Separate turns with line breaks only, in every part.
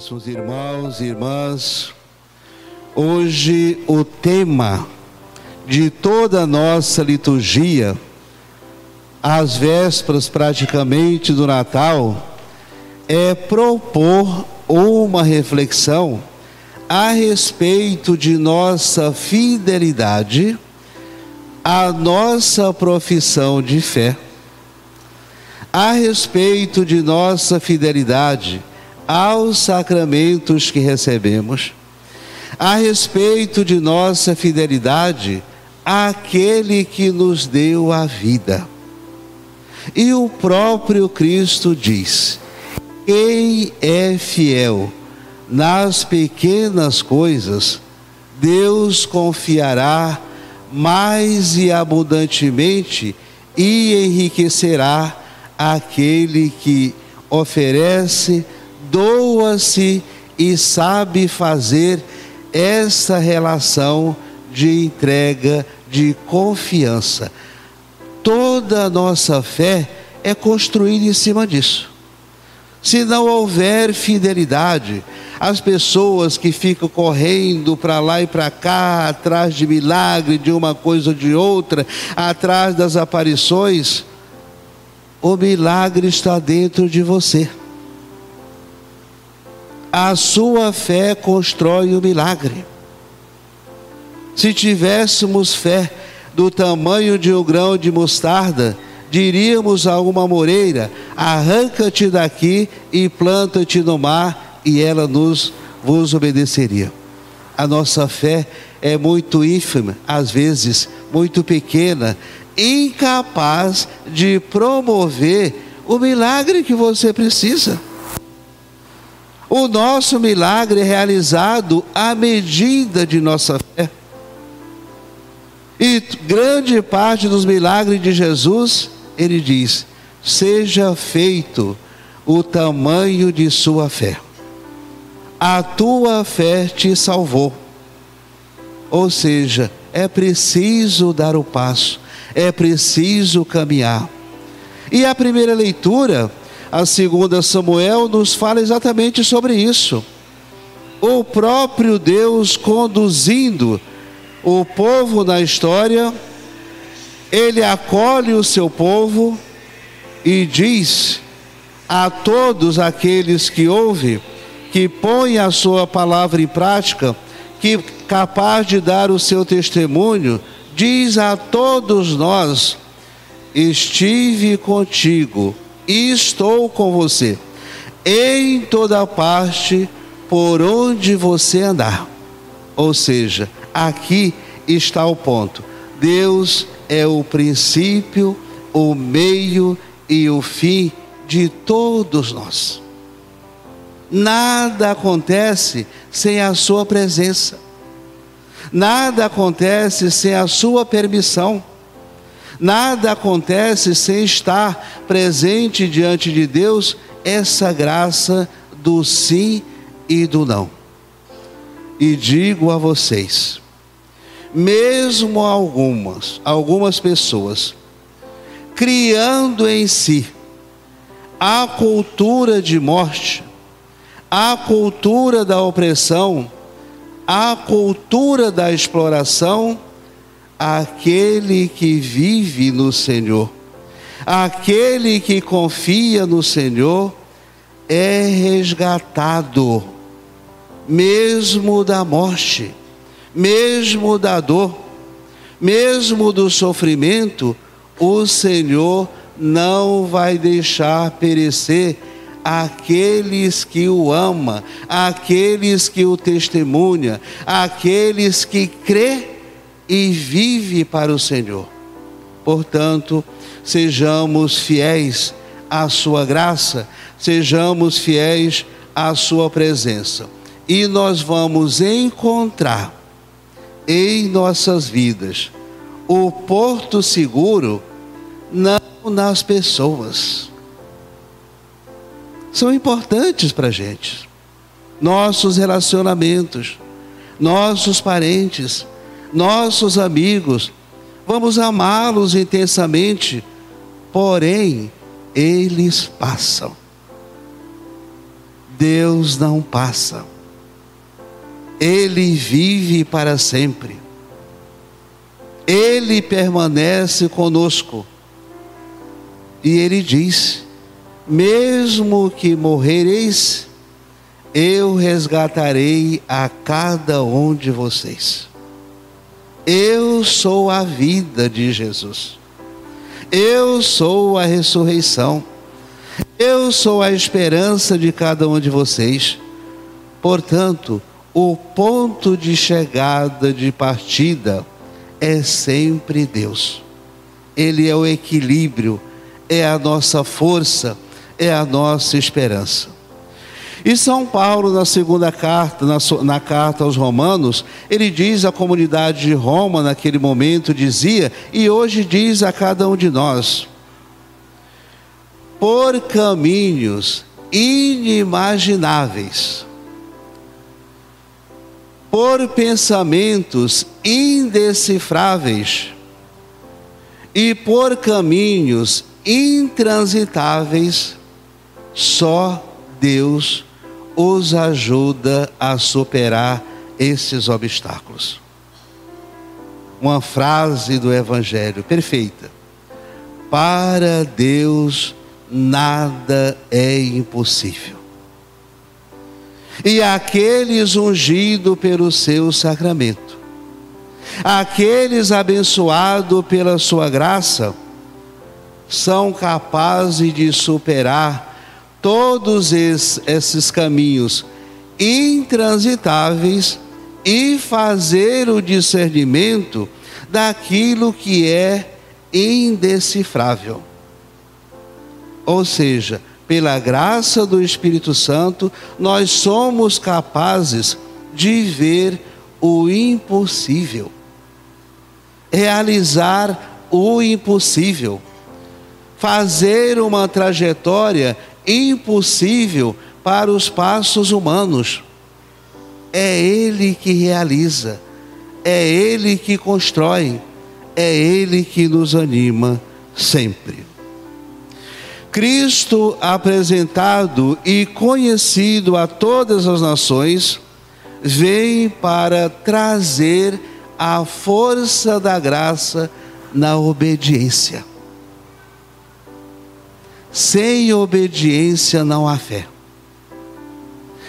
Caríssimos irmãos e irmãs, hoje o tema de toda a nossa liturgia, às vésperas praticamente do Natal, é propor uma reflexão a respeito de nossa fidelidade à nossa profissão de fé, a respeito de nossa fidelidade aos sacramentos que recebemos, a respeito de nossa fidelidade àquele que nos deu a vida. E o próprio Cristo diz: quem é fiel nas pequenas coisas, Deus confiará mais e abundantemente e enriquecerá aquele que oferece doa-se e sabe fazer essa relação de entrega, de confiança. Toda a nossa fé é construída em cima disso. Se não houver fidelidade, as pessoas que ficam correndo para lá e para cá, atrás de milagre, de uma coisa ou de outra, atrás das aparições, o milagre está dentro de você. A sua fé constrói o milagre. Se tivéssemos fé do tamanho de um grão de mostarda, diríamos a uma moreira: arranca-te daqui e planta-te no mar, e ela nos vos obedeceria. A nossa fé é muito ínfima, às vezes muito pequena, incapaz de promover o milagre que você precisa. O nosso milagre é realizado à medida de nossa fé. E grande parte dos milagres de Jesus, ele diz: seja feito o tamanho de sua fé. A tua fé te salvou. Ou seja, é preciso dar o passo, é preciso caminhar. E a primeira leitura a segunda Samuel nos fala exatamente sobre isso. O próprio Deus conduzindo o povo na história, ele acolhe o seu povo e diz a todos aqueles que ouvem, que põem a sua palavra em prática, que capaz de dar o seu testemunho, diz a todos nós: Estive contigo e estou com você em toda parte por onde você andar. Ou seja, aqui está o ponto. Deus é o princípio, o meio e o fim de todos nós. Nada acontece sem a sua presença. Nada acontece sem a sua permissão. Nada acontece sem estar presente diante de Deus essa graça do sim e do não. E digo a vocês, mesmo algumas, algumas pessoas, criando em si a cultura de morte, a cultura da opressão, a cultura da exploração, aquele que vive no Senhor, aquele que confia no Senhor, é resgatado, mesmo da morte, mesmo da dor, mesmo do sofrimento, o Senhor não vai deixar perecer aqueles que o ama, aqueles que o testemunha, aqueles que crê e vive para o Senhor. Portanto, sejamos fiéis à Sua graça, sejamos fiéis à Sua presença. E nós vamos encontrar em nossas vidas o porto seguro, não nas pessoas. São importantes para a gente. Nossos relacionamentos, nossos parentes, nossos amigos, vamos amá-los intensamente, porém, eles passam. Deus não passa. Ele vive para sempre. Ele permanece conosco. E ele diz: Mesmo que morrereis, eu resgatarei a cada um de vocês. Eu sou a vida de Jesus. Eu sou a ressurreição. Eu sou a esperança de cada um de vocês. Portanto, o ponto de chegada, de partida, é sempre Deus. Ele é o equilíbrio, é a nossa força, é a nossa esperança. E São Paulo, na segunda carta, na, na, carta aos Romanos, ele diz à comunidade de Roma, naquele momento, dizia, e hoje diz a cada um de nós: por caminhos inimagináveis, por pensamentos indecifráveis e por caminhos intransitáveis, só Deus os ajuda a superar esses obstáculos. Uma frase do Evangelho perfeita. Para Deus nada é impossível. E aqueles ungidos pelo seu sacramento, aqueles abençoados pela sua graça, são capazes de superar todos esses caminhos intransitáveis e fazer o discernimento daquilo que é indecifrável. Ou seja, pela graça do Espírito Santo, nós somos capazes de ver o impossível, realizar o impossível, fazer uma trajetória impossível para os passos humanos. É Ele que realiza, é Ele que constrói, é Ele que nos anima sempre. Cristo apresentado e conhecido a todas as nações, vem para trazer a força da graça na obediência. Sem obediência não há fé.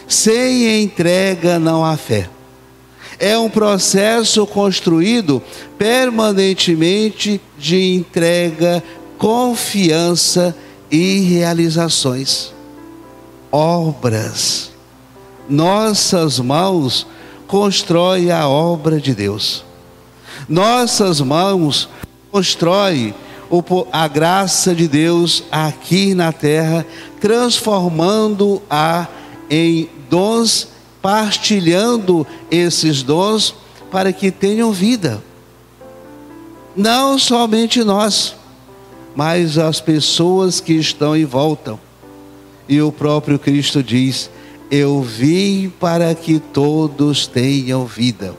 Sem entrega não há fé. É um processo construído permanentemente de entrega, confiança e realizações. Obras. Nossas mãos constroem a obra de Deus. Nossas mãos constroem a graça de Deus aqui na terra, transformando-a em dons, partilhando esses dons para que tenham vida. Não somente nós, mas as pessoas que estão em volta. E o próprio Cristo diz: Eu vim para que todos tenham vida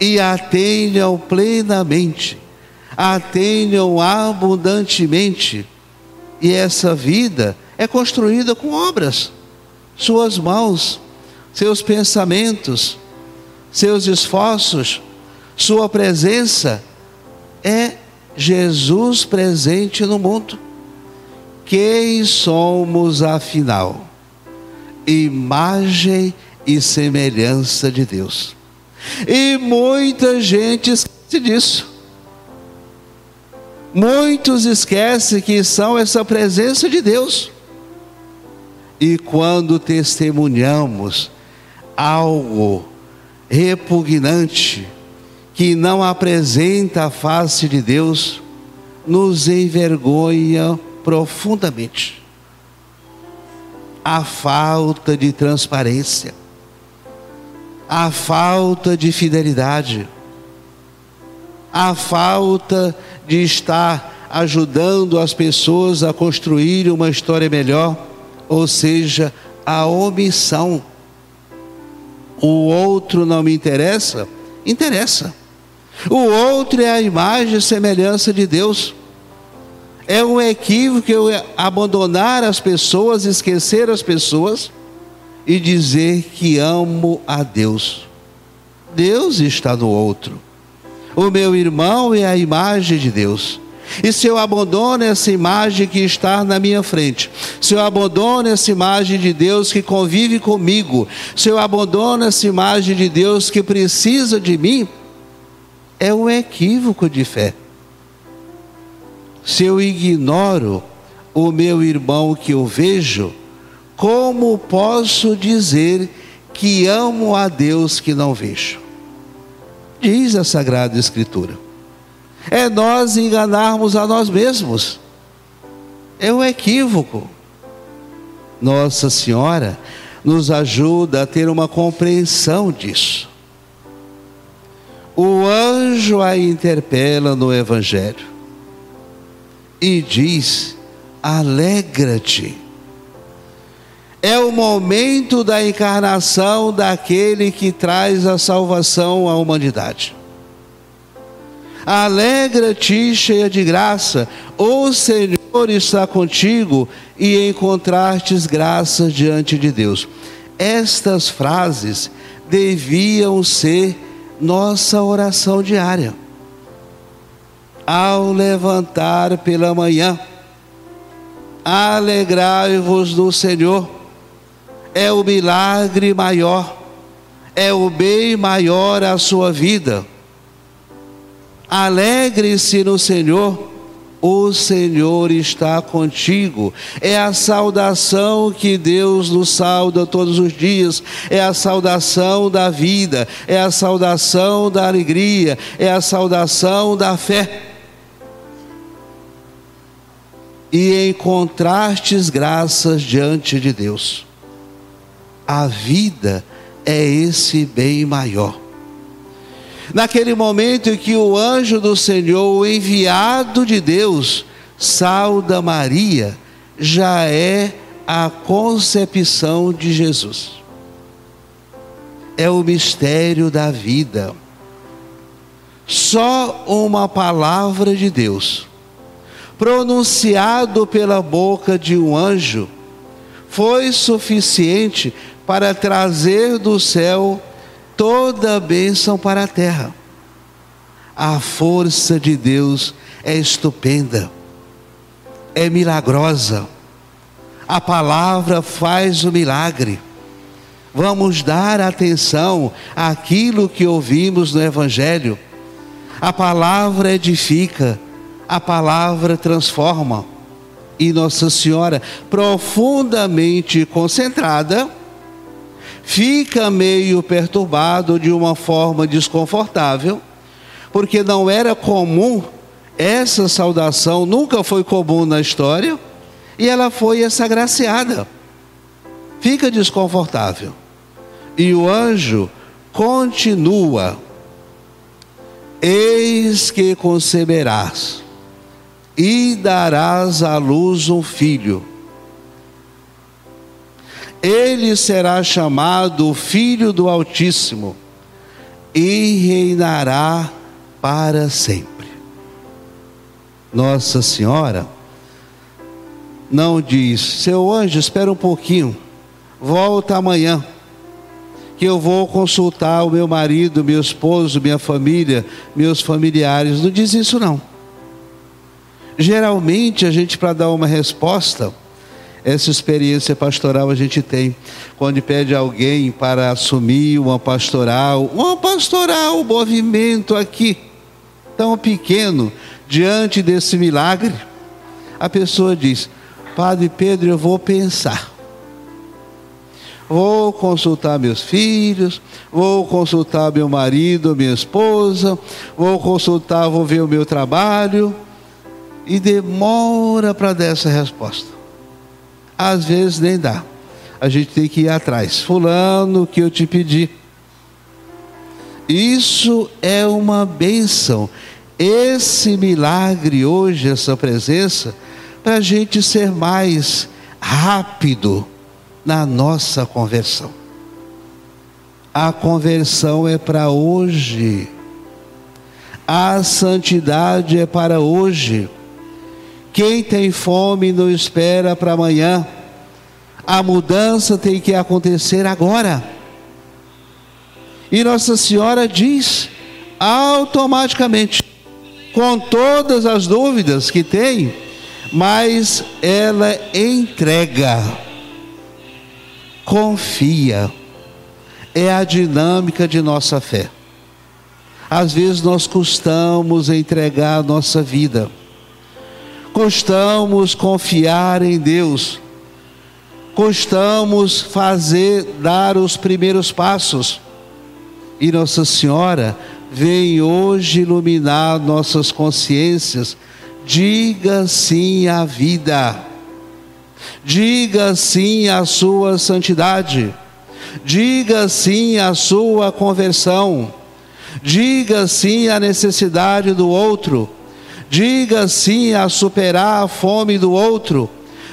e a tenham plenamente a tenham abundantemente. E essa vida é construída com obras, suas mãos, seus pensamentos, seus esforços, sua presença é Jesus presente no mundo. Quem somos afinal? Imagem e semelhança de Deus. E muita gente esquece disso. Muitos esquecem que são essa presença de Deus. E quando testemunhamos algo repugnante, que não apresenta a face de Deus, nos envergonha profundamente. A falta de transparência, a falta de fidelidade, a falta de estar ajudando as pessoas a construir uma história melhor, ou seja, a omissão. O outro não me interessa? Interessa. O outro é a imagem e semelhança de Deus. É um equívoco eu abandonar as pessoas, esquecer as pessoas, e dizer que amo a Deus. Deus está no outro. O meu irmão é a imagem de Deus. E se eu abandono essa imagem que está na minha frente, se eu abandono essa imagem de Deus que convive comigo, se eu abandono essa imagem de Deus que precisa de mim, é um equívoco de fé. Se eu ignoro o meu irmão que eu vejo, como posso dizer que amo a Deus que não vejo? Diz a Sagrada Escritura é nós enganarmos a nós mesmos. É um equívoco. Nossa Senhora nos ajuda a ter uma compreensão disso. O anjo a interpela no Evangelho e diz: alegra-te. É o momento da encarnação daquele que traz a salvação à humanidade. Alegra-te, cheia de graça, o Senhor está contigo e encontrastes graça diante de Deus. Estas frases deviam ser nossa oração diária. Ao levantar pela manhã, alegrai-vos no Senhor. É o milagre maior, é o bem maior à sua vida Alegre-se no Senhor, o Senhor está contigo. É a saudação que Deus nos sauda todos os dias, é a saudação da vida, é a saudação da alegria, é a saudação da fé. E encontrastes graças diante de Deus. A vida é esse bem maior. Naquele momento em que o anjo do Senhor, o enviado de Deus, sauda Maria, já é a concepção de Jesus. É o mistério da vida. Só uma palavra de Deus, pronunciado pela boca de um anjo, foi suficiente para trazer do céu toda a bênção para a terra. A força de Deus é estupenda, é milagrosa. A palavra faz o milagre. Vamos dar atenção àquilo que ouvimos no Evangelho. A palavra edifica, a palavra transforma. E Nossa Senhora, profundamente concentrada, fica meio perturbado de uma forma desconfortável, porque não era comum essa saudação, nunca foi comum na história, e ela foi essa graciada. Fica desconfortável. E o anjo continua: Eis que conceberás e darás à luz um filho ele será chamado Filho do Altíssimo e reinará para sempre. Nossa Senhora não diz, seu anjo, espera um pouquinho, volta amanhã, que eu vou consultar o meu marido, meu esposo, minha família, meus familiares. Não diz isso, não. Geralmente, a gente, para dar uma resposta, essa experiência pastoral a gente tem quando pede alguém para assumir uma pastoral, uma pastoral, um movimento aqui tão pequeno diante desse milagre. A pessoa diz: Padre Pedro, eu vou pensar. Vou consultar meus filhos, vou consultar meu marido, minha esposa, vou consultar, vou ver o meu trabalho. E demora para dar essa resposta às vezes nem dá. A gente tem que ir atrás. Fulano, que eu te pedi. Isso é uma bênção. Esse milagre hoje, essa presença, para a gente ser mais rápido na nossa conversão. A conversão é para hoje. A santidade é para hoje. Quem tem fome não espera para amanhã. A mudança tem que acontecer agora. E Nossa Senhora diz automaticamente, com todas as dúvidas que tem, mas ela entrega, confia. É a dinâmica de nossa fé. Às vezes nós custamos entregar a nossa vida, custamos confiar em Deus, custamos fazer, dar os primeiros passos. E Nossa Senhora vem hoje iluminar nossas consciências. Diga sim à vida, diga sim à sua santidade, diga sim à sua conversão Diga sim à necessidade do outro. Diga sim a superar a fome do outro.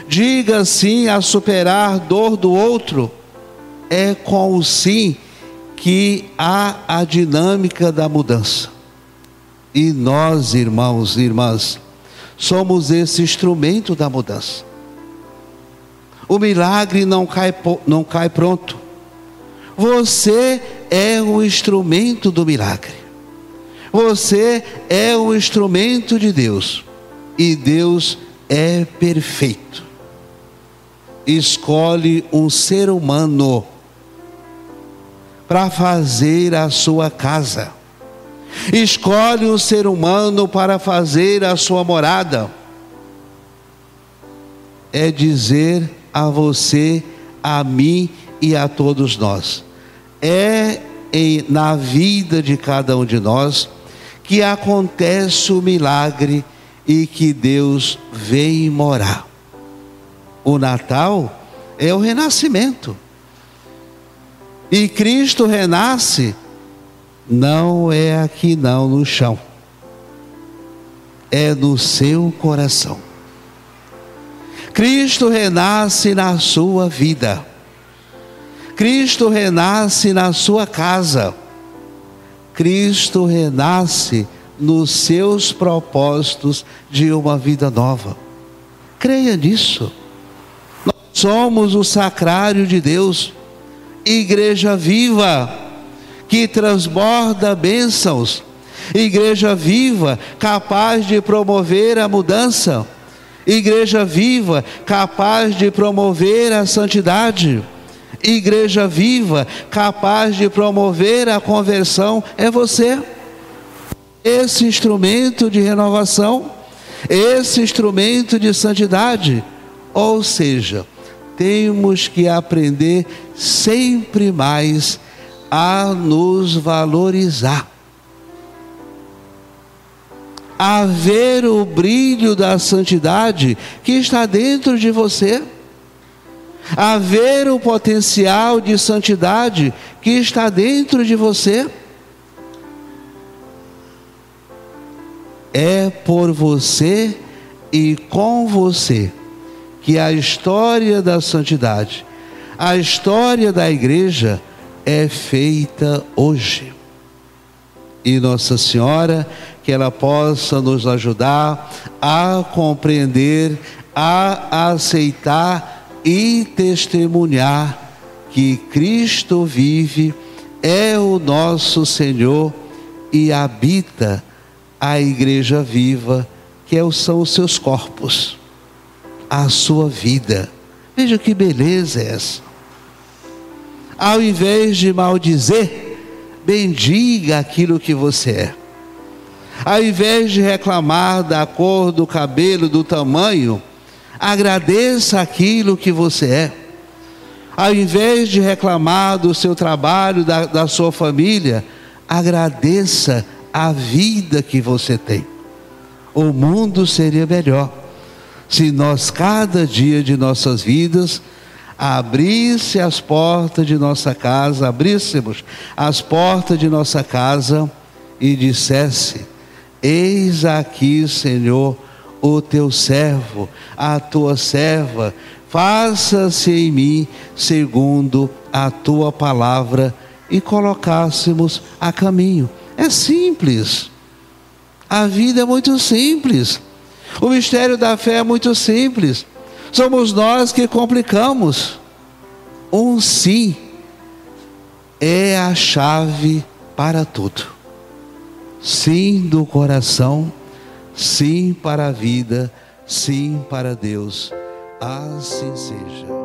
Diga sim a superar a dor do outro. É com o sim que há a dinâmica da mudança. E nós, irmãos e irmãs, somos esse instrumento da mudança. O milagre não cai, não cai pronto. Você é o instrumento do milagre. Você é o instrumento de Deus. E Deus é perfeito. Escolhe um ser humano para fazer a sua casa. Escolhe um ser humano para fazer a sua morada. É dizer a você, a mim e a todos nós: é em, na vida de cada um de nós que acontece o milagre e que Deus vem morar. O Natal é o renascimento. E Cristo renasce não é aqui não no chão. É no seu coração. Cristo renasce na sua vida. Cristo renasce na sua casa. Cristo renasce nos seus propósitos de uma vida nova. Creia nisso. Nós somos o sacrário de Deus, igreja viva, que transborda bênçãos, igreja viva, capaz de promover a mudança, igreja viva, capaz de promover a santidade igreja viva, capaz de promover a conversão, é você. Esse instrumento de renovação, esse instrumento de santidade. Ou seja, temos que aprender sempre mais a nos valorizar. A ver o brilho da santidade que está dentro de você a ver o potencial de santidade que está dentro de você. É por você e com você que a história da santidade, a história da igreja é feita hoje. E Nossa Senhora, que ela possa nos ajudar a compreender, a aceitar e testemunhar que Cristo vive, é o nosso Senhor e habita a igreja viva, que é são os seus corpos, a sua vida. Veja que beleza é essa. Ao invés de maldizer, bendiga aquilo que você é. Ao invés de reclamar da cor do cabelo, do tamanho, Agradeça aquilo que você é. Ao invés de reclamar do seu trabalho, da, da sua família, agradeça a vida que você tem. O mundo seria melhor se nós, cada dia de nossas vidas, abrisse as portas de nossa casa, abríssemos as portas de nossa casa e dissesse: Eis aqui, Senhor, o teu servo, a tua serva, faça-se em mim segundo a tua palavra e colocássemos a caminho. É simples. A vida é muito simples. O mistério da fé é muito simples. Somos nós que complicamos. Um sim é a chave para tudo. Sim do coração, sim para a vida, sim para Deus. Assim seja.